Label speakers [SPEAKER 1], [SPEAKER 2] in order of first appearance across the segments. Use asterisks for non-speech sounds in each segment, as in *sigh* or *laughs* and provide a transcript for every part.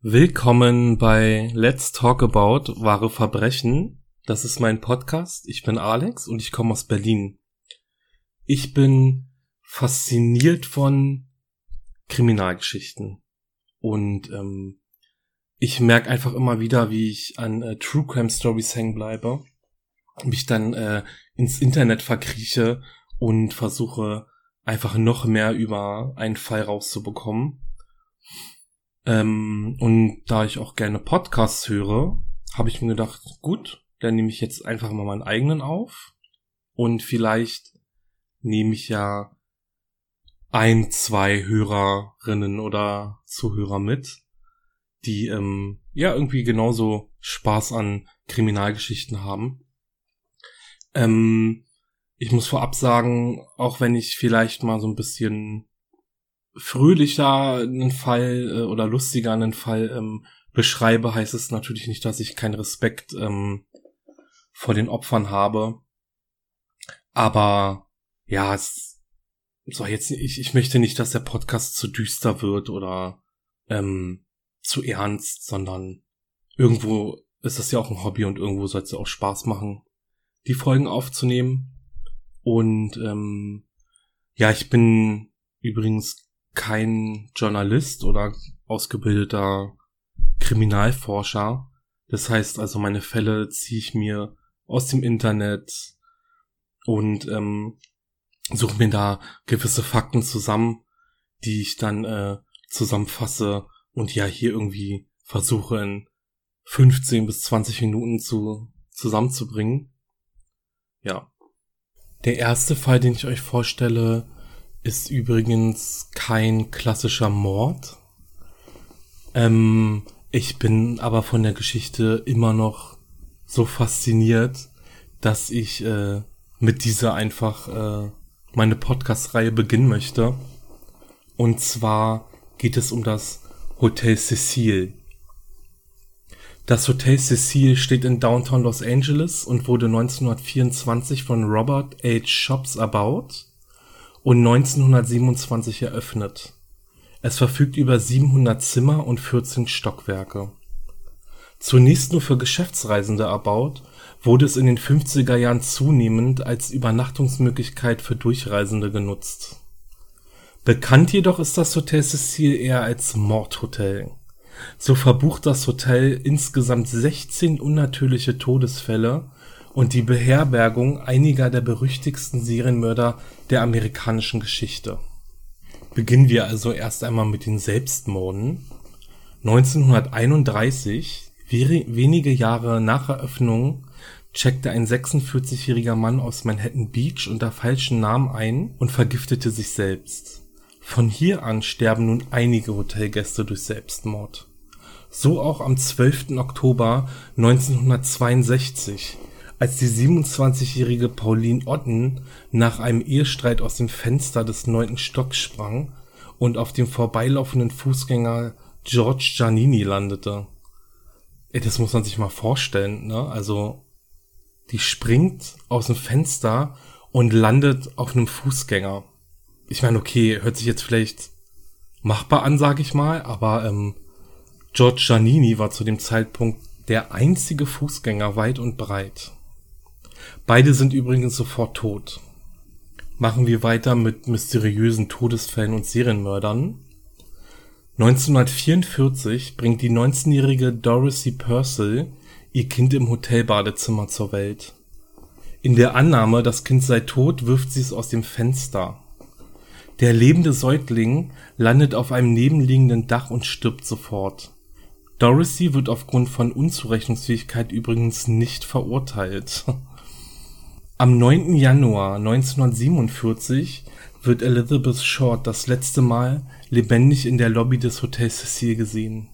[SPEAKER 1] Willkommen bei Let's Talk About wahre Verbrechen. Das ist mein Podcast. Ich bin Alex und ich komme aus Berlin. Ich bin fasziniert von Kriminalgeschichten und ähm, ich merke einfach immer wieder, wie ich an äh, True Crime Stories hängen bleibe, mich dann äh, ins Internet verkrieche und versuche einfach noch mehr über einen Fall rauszubekommen. Ähm, und da ich auch gerne Podcasts höre, habe ich mir gedacht, gut, dann nehme ich jetzt einfach mal meinen eigenen auf. Und vielleicht nehme ich ja ein, zwei Hörerinnen oder Zuhörer mit, die ähm, ja irgendwie genauso Spaß an Kriminalgeschichten haben. Ähm, ich muss vorab sagen, auch wenn ich vielleicht mal so ein bisschen fröhlicher einen Fall äh, oder lustiger einen Fall ähm, beschreibe, heißt es natürlich nicht, dass ich keinen Respekt ähm, vor den Opfern habe. Aber ja, es soll jetzt ich, ich möchte nicht, dass der Podcast zu düster wird oder ähm, zu ernst, sondern irgendwo ist es ja auch ein Hobby und irgendwo soll es ja auch Spaß machen, die Folgen aufzunehmen. Und ähm, ja, ich bin übrigens kein Journalist oder ausgebildeter Kriminalforscher. Das heißt also, meine Fälle ziehe ich mir aus dem Internet und ähm, suche mir da gewisse Fakten zusammen, die ich dann äh, zusammenfasse und ja hier irgendwie versuche in 15 bis 20 Minuten zu zusammenzubringen. Ja. Der erste Fall, den ich euch vorstelle, ist übrigens kein klassischer Mord. Ähm, ich bin aber von der Geschichte immer noch so fasziniert, dass ich äh, mit dieser einfach äh, meine Podcast-Reihe beginnen möchte. Und zwar geht es um das Hotel Cecil. Das Hotel Cecil steht in Downtown Los Angeles und wurde 1924 von Robert H. Shops erbaut und 1927 eröffnet. Es verfügt über 700 Zimmer und 14 Stockwerke. Zunächst nur für Geschäftsreisende erbaut, wurde es in den 50er Jahren zunehmend als Übernachtungsmöglichkeit für Durchreisende genutzt. Bekannt jedoch ist das Hotel Cecil eher als Mordhotel. So verbucht das Hotel insgesamt 16 unnatürliche Todesfälle und die Beherbergung einiger der berüchtigsten Serienmörder der amerikanischen Geschichte. Beginnen wir also erst einmal mit den Selbstmorden. 1931, wenige Jahre nach Eröffnung, checkte ein 46-jähriger Mann aus Manhattan Beach unter falschen Namen ein und vergiftete sich selbst. Von hier an sterben nun einige Hotelgäste durch Selbstmord. So auch am 12. Oktober 1962 als die 27-jährige Pauline Otten nach einem Ehestreit aus dem Fenster des neunten Stocks sprang und auf dem vorbeilaufenden Fußgänger George Giannini landete. Ey, das muss man sich mal vorstellen, ne? Also, die springt aus dem Fenster und landet auf einem Fußgänger. Ich meine, okay, hört sich jetzt vielleicht machbar an, sag ich mal, aber ähm, George Giannini war zu dem Zeitpunkt der einzige Fußgänger weit und breit. Beide sind übrigens sofort tot. Machen wir weiter mit mysteriösen Todesfällen und Serienmördern. 1944 bringt die 19-jährige Dorothy Purcell ihr Kind im Hotelbadezimmer zur Welt. In der Annahme, das Kind sei tot, wirft sie es aus dem Fenster. Der lebende Säugling landet auf einem nebenliegenden Dach und stirbt sofort. Dorothy wird aufgrund von Unzurechnungsfähigkeit übrigens nicht verurteilt *laughs* Am 9. Januar 1947 wird Elizabeth Short das letzte Mal lebendig in der Lobby des Hotels Cecil gesehen.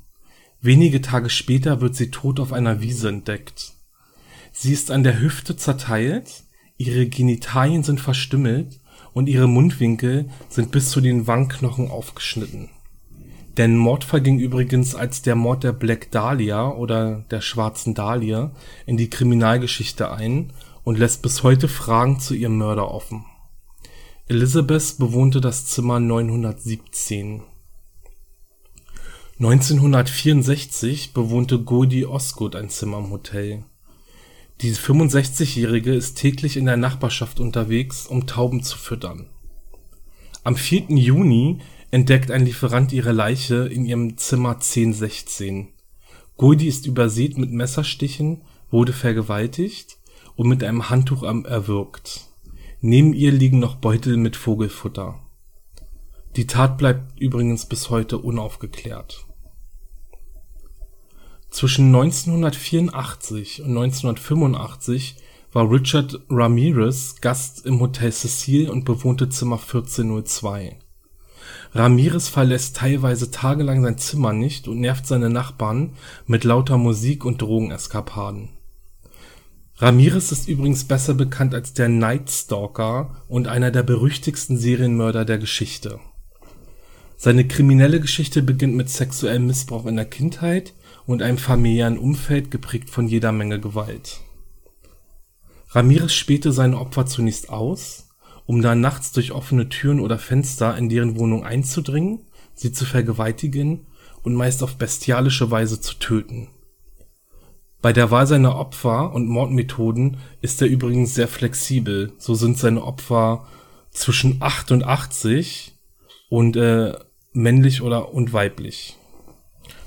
[SPEAKER 1] Wenige Tage später wird sie tot auf einer Wiese entdeckt. Sie ist an der Hüfte zerteilt, ihre Genitalien sind verstümmelt und ihre Mundwinkel sind bis zu den Wangenknochen aufgeschnitten. Der Mordfall ging übrigens als der Mord der Black Dahlia oder der Schwarzen Dahlia in die Kriminalgeschichte ein und lässt bis heute Fragen zu ihrem Mörder offen. Elizabeth bewohnte das Zimmer 917. 1964 bewohnte Godi Osgood ein Zimmer im Hotel. Die 65-Jährige ist täglich in der Nachbarschaft unterwegs, um Tauben zu füttern. Am 4. Juni entdeckt ein Lieferant ihre Leiche in ihrem Zimmer 1016. Godi ist übersät mit Messerstichen, wurde vergewaltigt und mit einem Handtuch erwürgt. Neben ihr liegen noch Beutel mit Vogelfutter. Die Tat bleibt übrigens bis heute unaufgeklärt. Zwischen 1984 und 1985 war Richard Ramirez Gast im Hotel Cecil und bewohnte Zimmer 1402. Ramirez verlässt teilweise tagelang sein Zimmer nicht und nervt seine Nachbarn mit lauter Musik und Drogeneskapaden. Ramirez ist übrigens besser bekannt als der Night Stalker und einer der berüchtigsten Serienmörder der Geschichte. Seine kriminelle Geschichte beginnt mit sexuellem Missbrauch in der Kindheit und einem familiären Umfeld geprägt von jeder Menge Gewalt. Ramirez spähte seine Opfer zunächst aus, um dann nachts durch offene Türen oder Fenster in deren Wohnung einzudringen, sie zu vergewaltigen und meist auf bestialische Weise zu töten. Bei der Wahl seiner Opfer und Mordmethoden ist er übrigens sehr flexibel, so sind seine Opfer zwischen 88 und äh, männlich oder und weiblich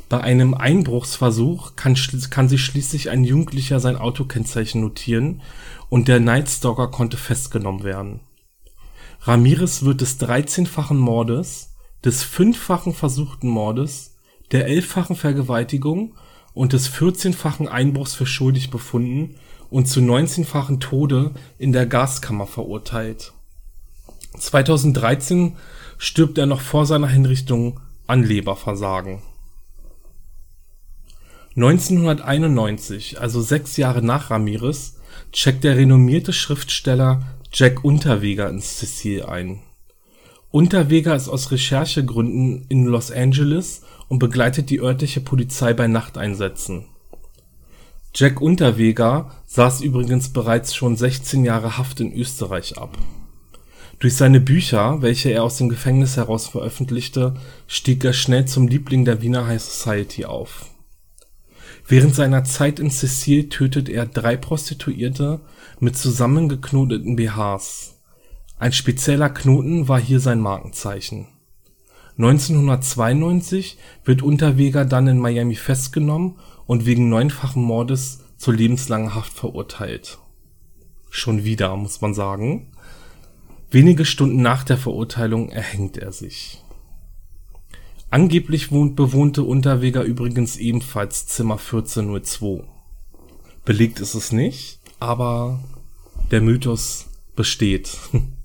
[SPEAKER 1] bei einem Einbruchsversuch kann, kann sich schließlich ein Jugendlicher sein Autokennzeichen notieren und der Night Stalker konnte festgenommen werden. Ramirez wird des 13-fachen Mordes, des fünffachen versuchten Mordes, der elffachen Vergewaltigung und des 14-fachen Einbruchs für schuldig befunden und zu 19-fachen Tode in der Gaskammer verurteilt. 2013 stirbt er noch vor seiner Hinrichtung an Leberversagen 1991, also sechs Jahre nach Ramirez, checkt der renommierte Schriftsteller Jack Unterweger ins Cecil ein. Unterweger ist aus Recherchegründen in Los Angeles und begleitet die örtliche Polizei bei Nachteinsätzen. Jack Unterweger saß übrigens bereits schon 16 Jahre Haft in Österreich ab. Durch seine Bücher, welche er aus dem Gefängnis heraus veröffentlichte, stieg er schnell zum Liebling der Wiener High Society auf Während seiner Zeit in Cecil tötet er drei Prostituierte mit zusammengeknoteten BHs. Ein spezieller Knoten war hier sein Markenzeichen. 1992 wird Unterweger dann in Miami festgenommen und wegen neunfachen Mordes zu lebenslanger Haft verurteilt. Schon wieder, muss man sagen. Wenige Stunden nach der Verurteilung erhängt er sich Angeblich bewohnte Unterweger übrigens ebenfalls Zimmer 1402. Belegt ist es nicht, aber der Mythos besteht. *laughs*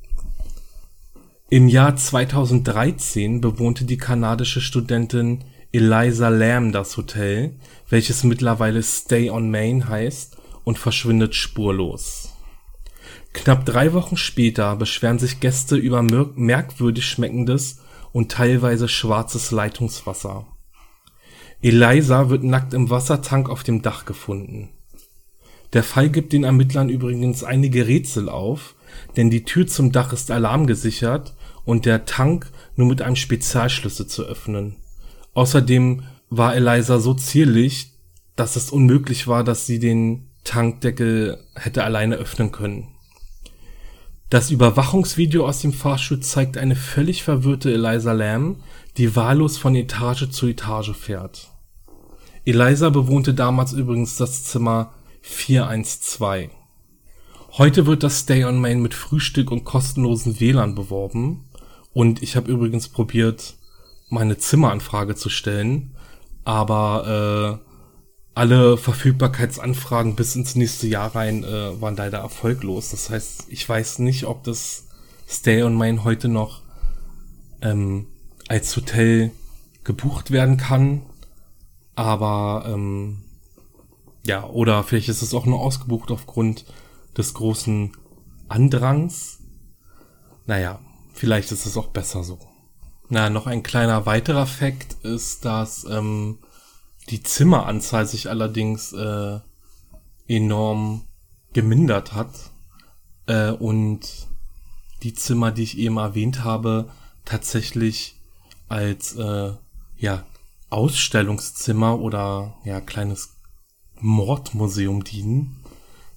[SPEAKER 1] Im Jahr 2013 bewohnte die kanadische Studentin Eliza Lamb das Hotel, welches mittlerweile Stay on Main heißt und verschwindet spurlos. Knapp drei Wochen später beschweren sich Gäste über merkwürdig schmeckendes und teilweise schwarzes Leitungswasser. Eliza wird nackt im Wassertank auf dem Dach gefunden. Der Fall gibt den Ermittlern übrigens einige Rätsel auf, denn die Tür zum Dach ist alarmgesichert und der Tank nur mit einem Spezialschlüssel zu öffnen. Außerdem war Eliza so zierlich, dass es unmöglich war, dass sie den Tankdeckel hätte alleine öffnen können das Überwachungsvideo aus dem Fahrstuhl zeigt eine völlig verwirrte Eliza Lamb, die wahllos von Etage zu Etage fährt. Eliza bewohnte damals übrigens das Zimmer 412. Heute wird das Stay on Main mit Frühstück und kostenlosen WLAN beworben und ich habe übrigens probiert, meine Zimmeranfrage zu stellen, aber äh, alle Verfügbarkeitsanfragen bis ins nächste Jahr rein äh, waren leider erfolglos. Das heißt, ich weiß nicht, ob das Stay on Main heute noch ähm, als Hotel gebucht werden kann. Aber ähm, ja, oder vielleicht ist es auch nur ausgebucht aufgrund des großen Andrangs. Naja, vielleicht ist es auch besser so. Na, noch ein kleiner weiterer Fakt ist, dass ähm, die Zimmeranzahl sich allerdings äh, enorm gemindert hat äh, und die Zimmer, die ich eben erwähnt habe, tatsächlich als äh, ja Ausstellungszimmer oder ja kleines Mordmuseum dienen,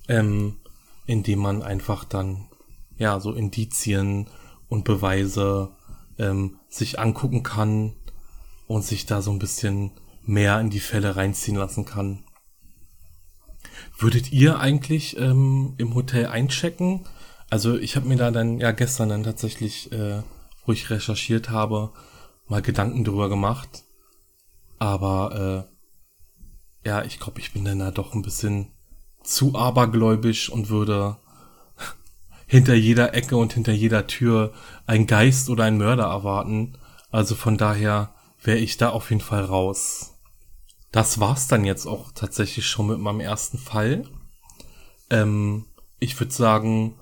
[SPEAKER 1] ähm, in man einfach dann ja so Indizien und Beweise ähm, sich angucken kann und sich da so ein bisschen mehr in die Fälle reinziehen lassen kann. Würdet ihr eigentlich ähm, im Hotel einchecken? Also ich habe mir da dann ja gestern dann tatsächlich, äh, wo ich recherchiert habe, mal Gedanken drüber gemacht. Aber äh, ja, ich glaube, ich bin dann da doch ein bisschen zu abergläubisch und würde hinter jeder Ecke und hinter jeder Tür ein Geist oder ein Mörder erwarten. Also von daher wäre ich da auf jeden Fall raus. Das war's dann jetzt auch tatsächlich schon mit meinem ersten Fall. Ähm, ich würde sagen,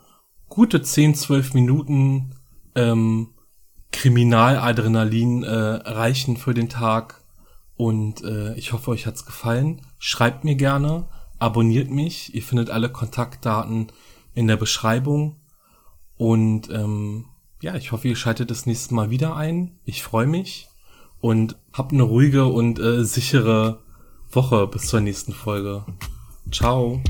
[SPEAKER 1] gute 10, 12 Minuten ähm, Kriminaladrenalin äh, reichen für den Tag. Und äh, ich hoffe, euch hat's gefallen. Schreibt mir gerne, abonniert mich. Ihr findet alle Kontaktdaten in der Beschreibung. Und ähm, ja, ich hoffe, ihr schaltet das nächste Mal wieder ein. Ich freue mich und habt eine ruhige und äh, sichere Woche bis zur nächsten Folge. Ciao.